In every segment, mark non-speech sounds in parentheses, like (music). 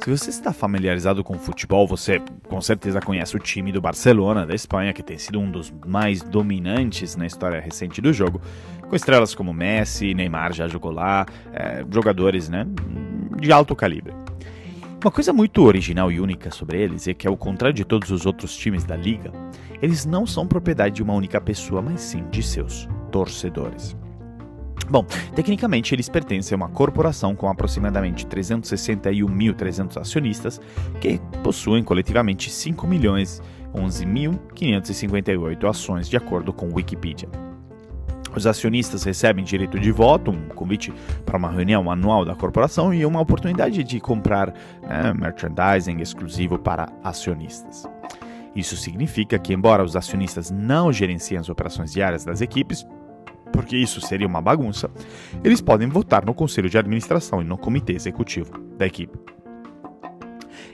Se você está familiarizado com futebol, você com certeza conhece o time do Barcelona da Espanha, que tem sido um dos mais dominantes na história recente do jogo, com estrelas como Messi, Neymar já jogou lá, é, jogadores né, de alto calibre. Uma coisa muito original e única sobre eles é que, ao contrário de todos os outros times da liga, eles não são propriedade de uma única pessoa, mas sim de seus torcedores. Bom, tecnicamente eles pertencem a uma corporação com aproximadamente 361.300 acionistas que possuem coletivamente 5.011.558 ações, de acordo com Wikipedia. Os acionistas recebem direito de voto, um convite para uma reunião anual da corporação e uma oportunidade de comprar né, merchandising exclusivo para acionistas. Isso significa que, embora os acionistas não gerenciem as operações diárias das equipes, porque isso seria uma bagunça, eles podem votar no conselho de administração e no comitê executivo da equipe.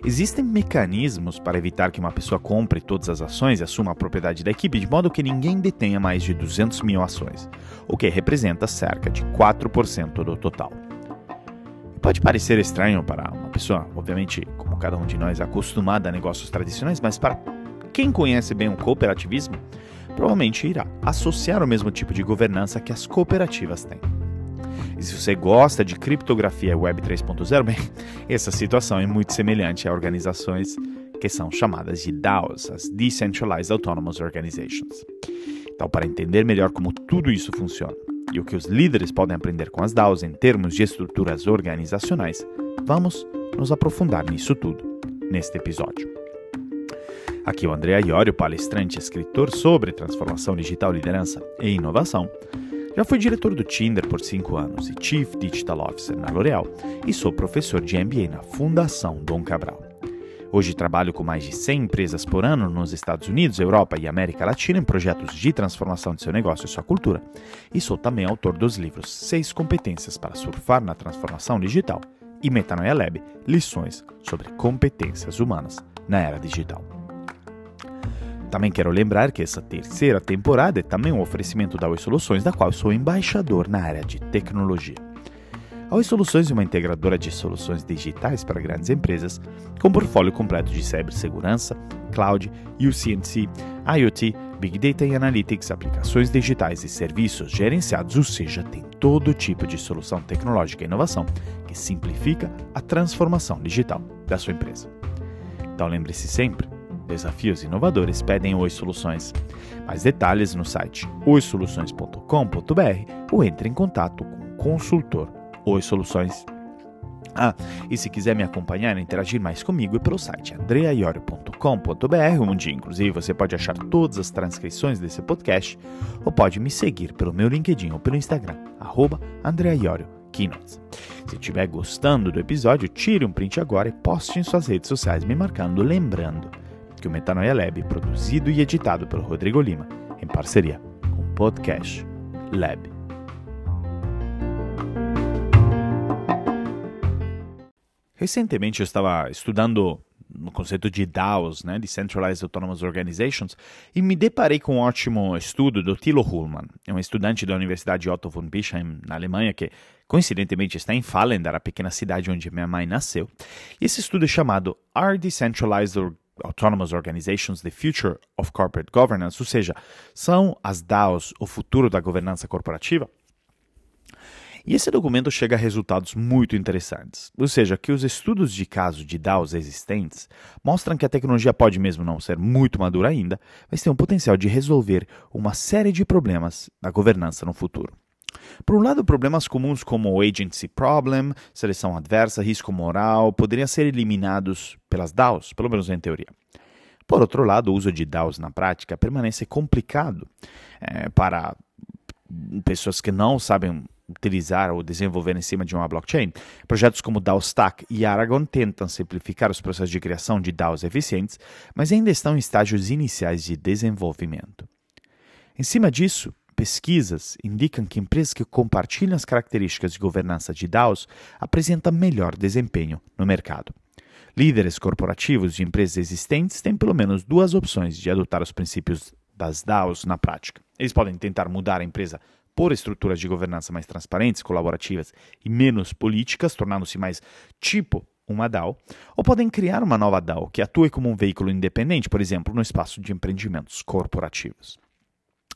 Existem mecanismos para evitar que uma pessoa compre todas as ações e assuma a propriedade da equipe de modo que ninguém detenha mais de 200 mil ações, o que representa cerca de 4% do total. Pode parecer estranho para uma pessoa, obviamente, como cada um de nós, acostumada a negócios tradicionais, mas para quem conhece bem o cooperativismo, provavelmente irá associar o mesmo tipo de governança que as cooperativas têm. E se você gosta de criptografia Web 3.0, bem, (laughs) essa situação é muito semelhante a organizações que são chamadas de DAOs, as Decentralized Autonomous Organizations. Então, para entender melhor como tudo isso funciona e o que os líderes podem aprender com as DAOs em termos de estruturas organizacionais, vamos nos aprofundar nisso tudo neste episódio. Aqui é o André Iorio, palestrante escritor sobre transformação digital, liderança e inovação. Já fui diretor do Tinder por 5 anos e Chief Digital Officer na L'Oréal e sou professor de MBA na Fundação Dom Cabral. Hoje trabalho com mais de 100 empresas por ano nos Estados Unidos, Europa e América Latina em projetos de transformação de seu negócio e sua cultura. E sou também autor dos livros 6 competências para surfar na transformação digital e Metanoia Lab, lições sobre competências humanas na era digital. Também quero lembrar que essa terceira temporada é também um oferecimento da Oi Soluções, da qual sou embaixador na área de tecnologia. A Oi Soluções é uma integradora de soluções digitais para grandes empresas, com portfólio completo de cibersegurança, cloud, UCNC, IoT, Big Data e Analytics, aplicações digitais e serviços gerenciados, ou seja, tem todo tipo de solução tecnológica e inovação que simplifica a transformação digital da sua empresa. Então lembre-se sempre, Desafios inovadores pedem Oi Soluções. Mais detalhes no site oisoluções.com.br ou entre em contato com o consultor Oi Soluções. Ah, e se quiser me acompanhar e interagir mais comigo é pelo site andreaiorio.com.br, onde inclusive você pode achar todas as transcrições desse podcast, ou pode me seguir pelo meu LinkedIn ou pelo Instagram, arroba Keynotes. Se estiver gostando do episódio, tire um print agora e poste em suas redes sociais me marcando, lembrando que o Metanoia Lab, produzido e editado pelo Rodrigo Lima, em parceria com o Podcast Lab. Recentemente eu estava estudando no conceito de DAOs, né, Decentralized Autonomous Organizations, e me deparei com um ótimo estudo do Thilo Hullmann, é um estudante da Universidade Otto von Bischheim, na Alemanha, que coincidentemente está em Fallender, a pequena cidade onde minha mãe nasceu. E esse estudo é chamado Are Decentralized Autonomous Organizations, The Future of Corporate Governance, ou seja, são as DAOs o futuro da governança corporativa? E esse documento chega a resultados muito interessantes, ou seja, que os estudos de caso de DAOs existentes mostram que a tecnologia pode mesmo não ser muito madura ainda, mas tem o potencial de resolver uma série de problemas da governança no futuro. Por um lado, problemas comuns como agency problem, seleção adversa, risco moral, poderiam ser eliminados pelas DAOs, pelo menos em teoria. Por outro lado, o uso de DAOs na prática permanece complicado é, para pessoas que não sabem utilizar ou desenvolver em cima de uma blockchain. Projetos como DAOstack e Aragon tentam simplificar os processos de criação de DAOs eficientes, mas ainda estão em estágios iniciais de desenvolvimento. Em cima disso, Pesquisas indicam que empresas que compartilham as características de governança de DAOs apresentam melhor desempenho no mercado. Líderes corporativos de empresas existentes têm pelo menos duas opções de adotar os princípios das DAOs na prática. Eles podem tentar mudar a empresa por estruturas de governança mais transparentes, colaborativas e menos políticas, tornando-se mais tipo uma DAO, ou podem criar uma nova DAO que atue como um veículo independente, por exemplo, no espaço de empreendimentos corporativos.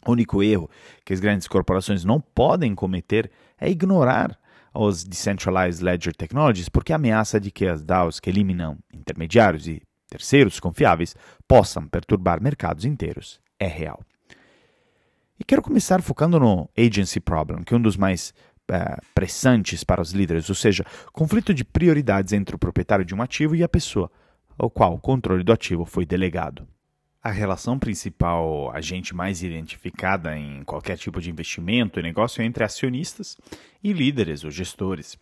O único erro que as grandes corporações não podem cometer é ignorar os Decentralized Ledger Technologies, porque a ameaça de que as DAOs que eliminam intermediários e terceiros confiáveis possam perturbar mercados inteiros é real. E quero começar focando no agency problem, que é um dos mais uh, pressantes para os líderes, ou seja, conflito de prioridades entre o proprietário de um ativo e a pessoa ao qual o controle do ativo foi delegado. A relação principal, a gente mais identificada em qualquer tipo de investimento e negócio é entre acionistas e líderes ou gestores.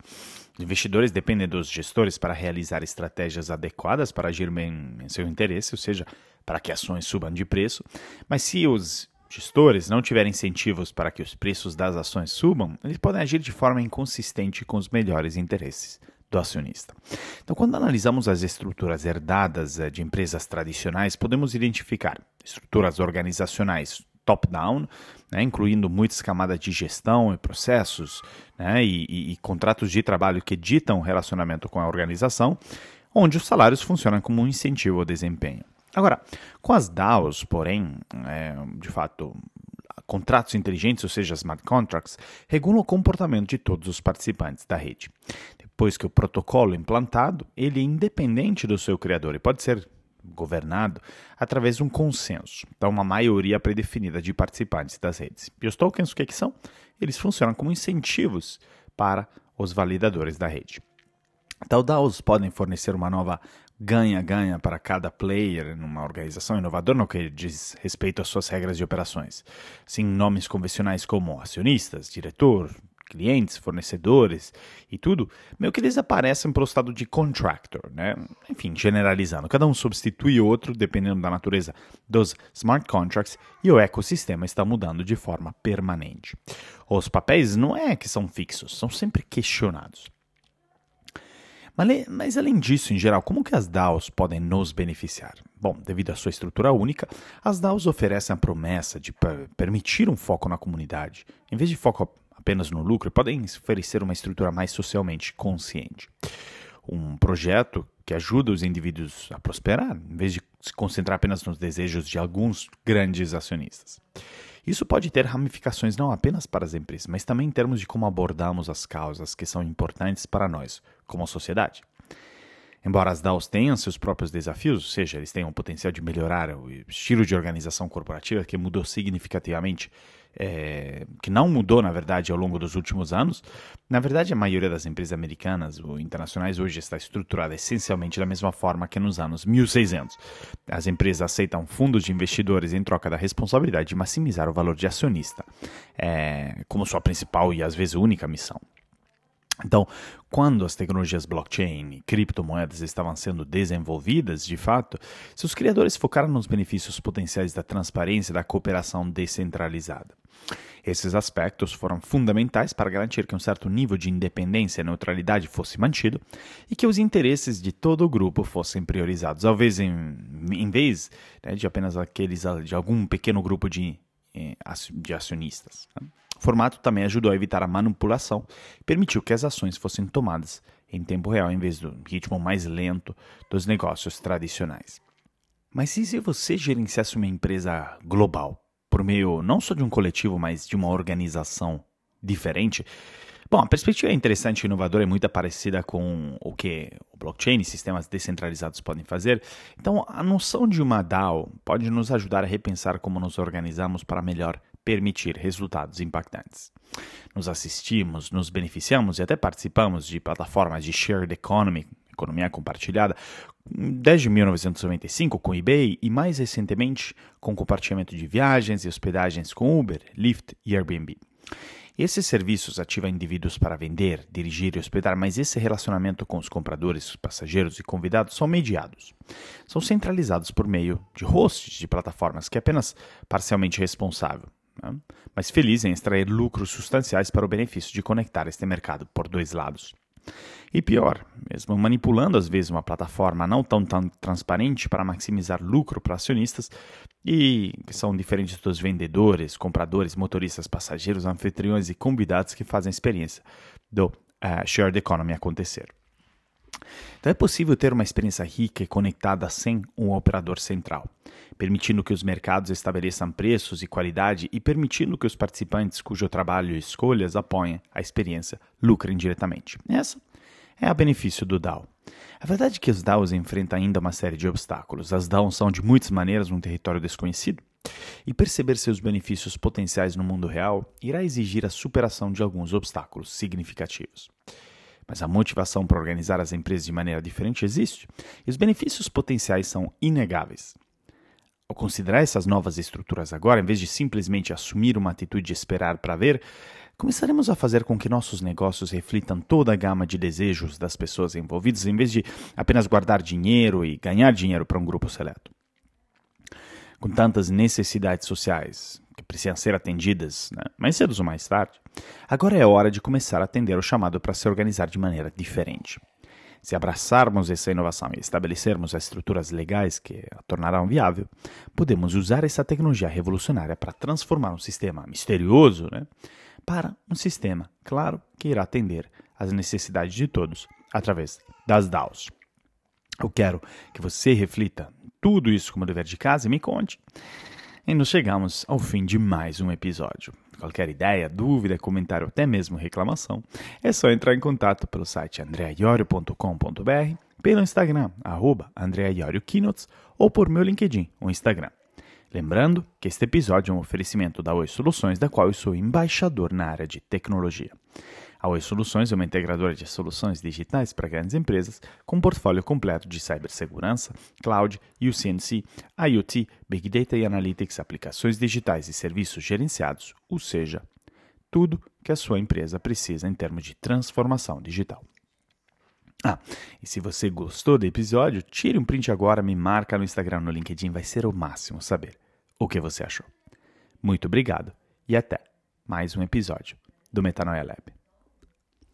Investidores dependem dos gestores para realizar estratégias adequadas para agir bem em seu interesse, ou seja, para que ações subam de preço. Mas se os gestores não tiverem incentivos para que os preços das ações subam, eles podem agir de forma inconsistente com os melhores interesses do acionista. Então, quando analisamos as estruturas herdadas eh, de empresas tradicionais, podemos identificar estruturas organizacionais top-down, né, incluindo muitas camadas de gestão e processos né, e, e, e contratos de trabalho que ditam o relacionamento com a organização, onde os salários funcionam como um incentivo ao desempenho. Agora, com as DAOs, porém, é, de fato, contratos inteligentes, ou seja, smart contracts, regulam o comportamento de todos os participantes da rede. Depois que o protocolo é implantado, ele é independente do seu criador e pode ser governado através de um consenso, então uma maioria predefinida de participantes das redes. E os tokens, o que, é que são? Eles funcionam como incentivos para os validadores da rede. Então, DAOs podem fornecer uma nova ganha-ganha para cada player numa organização inovadora no que diz respeito às suas regras de operações. Sim, nomes convencionais como acionistas, diretor, clientes, fornecedores e tudo, meio que eles aparecem pelo estado de contractor, né? Enfim, generalizando, cada um substitui o outro dependendo da natureza dos smart contracts e o ecossistema está mudando de forma permanente. Os papéis não é que são fixos, são sempre questionados. Mas, mas, além disso, em geral, como que as DAOs podem nos beneficiar? Bom, devido à sua estrutura única, as DAOs oferecem a promessa de permitir um foco na comunidade. Em vez de foco apenas no lucro, podem oferecer uma estrutura mais socialmente consciente. Um projeto que ajuda os indivíduos a prosperar, em vez de se concentrar apenas nos desejos de alguns grandes acionistas. Isso pode ter ramificações não apenas para as empresas, mas também em termos de como abordamos as causas que são importantes para nós, como sociedade. Embora as DAOs tenham seus próprios desafios, ou seja, eles tenham o potencial de melhorar o estilo de organização corporativa que mudou significativamente é, que não mudou, na verdade, ao longo dos últimos anos. Na verdade, a maioria das empresas americanas ou internacionais hoje está estruturada essencialmente da mesma forma que nos anos 1600. As empresas aceitam fundos de investidores em troca da responsabilidade de maximizar o valor de acionista, é, como sua principal e às vezes única missão. Então, quando as tecnologias blockchain e criptomoedas estavam sendo desenvolvidas, de fato, seus criadores focaram nos benefícios potenciais da transparência e da cooperação descentralizada. Esses aspectos foram fundamentais para garantir que um certo nível de independência e neutralidade fosse mantido e que os interesses de todo o grupo fossem priorizados, ao vez em, em vez né, de apenas aqueles de algum pequeno grupo de, eh, de acionistas. O formato também ajudou a evitar a manipulação e permitiu que as ações fossem tomadas em tempo real em vez do ritmo mais lento dos negócios tradicionais. Mas e se você gerenciasse uma empresa global, por meio não só de um coletivo, mas de uma organização diferente? Bom, a perspectiva é interessante e inovadora é muito parecida com o que o blockchain e sistemas descentralizados podem fazer. Então, a noção de uma DAO pode nos ajudar a repensar como nos organizamos para melhor permitir resultados impactantes. Nos assistimos, nos beneficiamos e até participamos de plataformas de shared economy, economia compartilhada, desde 1995 com eBay e mais recentemente com compartilhamento de viagens e hospedagens com Uber, Lyft e Airbnb. Esses serviços ativam indivíduos para vender, dirigir e hospedar, mas esse relacionamento com os compradores, passageiros e convidados são mediados. São centralizados por meio de hosts de plataformas que é apenas parcialmente responsável né? mas feliz em extrair lucros substanciais para o benefício de conectar este mercado por dois lados. E pior, mesmo manipulando às vezes uma plataforma não tão, tão transparente para maximizar lucro para acionistas, e que são diferentes dos vendedores, compradores, motoristas, passageiros, anfitriões e convidados que fazem a experiência do uh, shared economy acontecer. Então é possível ter uma experiência rica e conectada sem um operador central, permitindo que os mercados estabeleçam preços e qualidade e permitindo que os participantes cujo trabalho e escolhas apoiem a experiência lucrem diretamente. Essa é a benefício do DAO. A verdade é que os DAOs enfrentam ainda uma série de obstáculos. As DAOs são de muitas maneiras um território desconhecido, e perceber seus benefícios potenciais no mundo real irá exigir a superação de alguns obstáculos significativos. Mas a motivação para organizar as empresas de maneira diferente existe, e os benefícios potenciais são inegáveis. Ao considerar essas novas estruturas agora, em vez de simplesmente assumir uma atitude de esperar para ver, começaremos a fazer com que nossos negócios reflitam toda a gama de desejos das pessoas envolvidas, em vez de apenas guardar dinheiro e ganhar dinheiro para um grupo seleto. Com tantas necessidades sociais que precisam ser atendidas, né, mais cedo ou mais tarde, agora é hora de começar a atender o chamado para se organizar de maneira diferente. Se abraçarmos essa inovação e estabelecermos as estruturas legais que a tornarão viável, podemos usar essa tecnologia revolucionária para transformar um sistema misterioso né, para um sistema, claro, que irá atender às necessidades de todos através das DAOs. Eu quero que você reflita tudo isso como dever de casa e me conte. E nos chegamos ao fim de mais um episódio. Qualquer ideia, dúvida, comentário, até mesmo reclamação, é só entrar em contato pelo site andreaiorio.com.br, pelo Instagram, arroba ou por meu LinkedIn, o Instagram. Lembrando que este episódio é um oferecimento da Oi Soluções, da qual eu sou embaixador na área de tecnologia. A Oi Soluções é uma integradora de soluções digitais para grandes empresas com um portfólio completo de cibersegurança, cloud, UCNC, IoT, Big Data e Analytics, aplicações digitais e serviços gerenciados, ou seja, tudo que a sua empresa precisa em termos de transformação digital. Ah, e se você gostou do episódio, tire um print agora, me marca no Instagram, no LinkedIn, vai ser o máximo saber o que você achou. Muito obrigado e até mais um episódio do Metanoia Lab.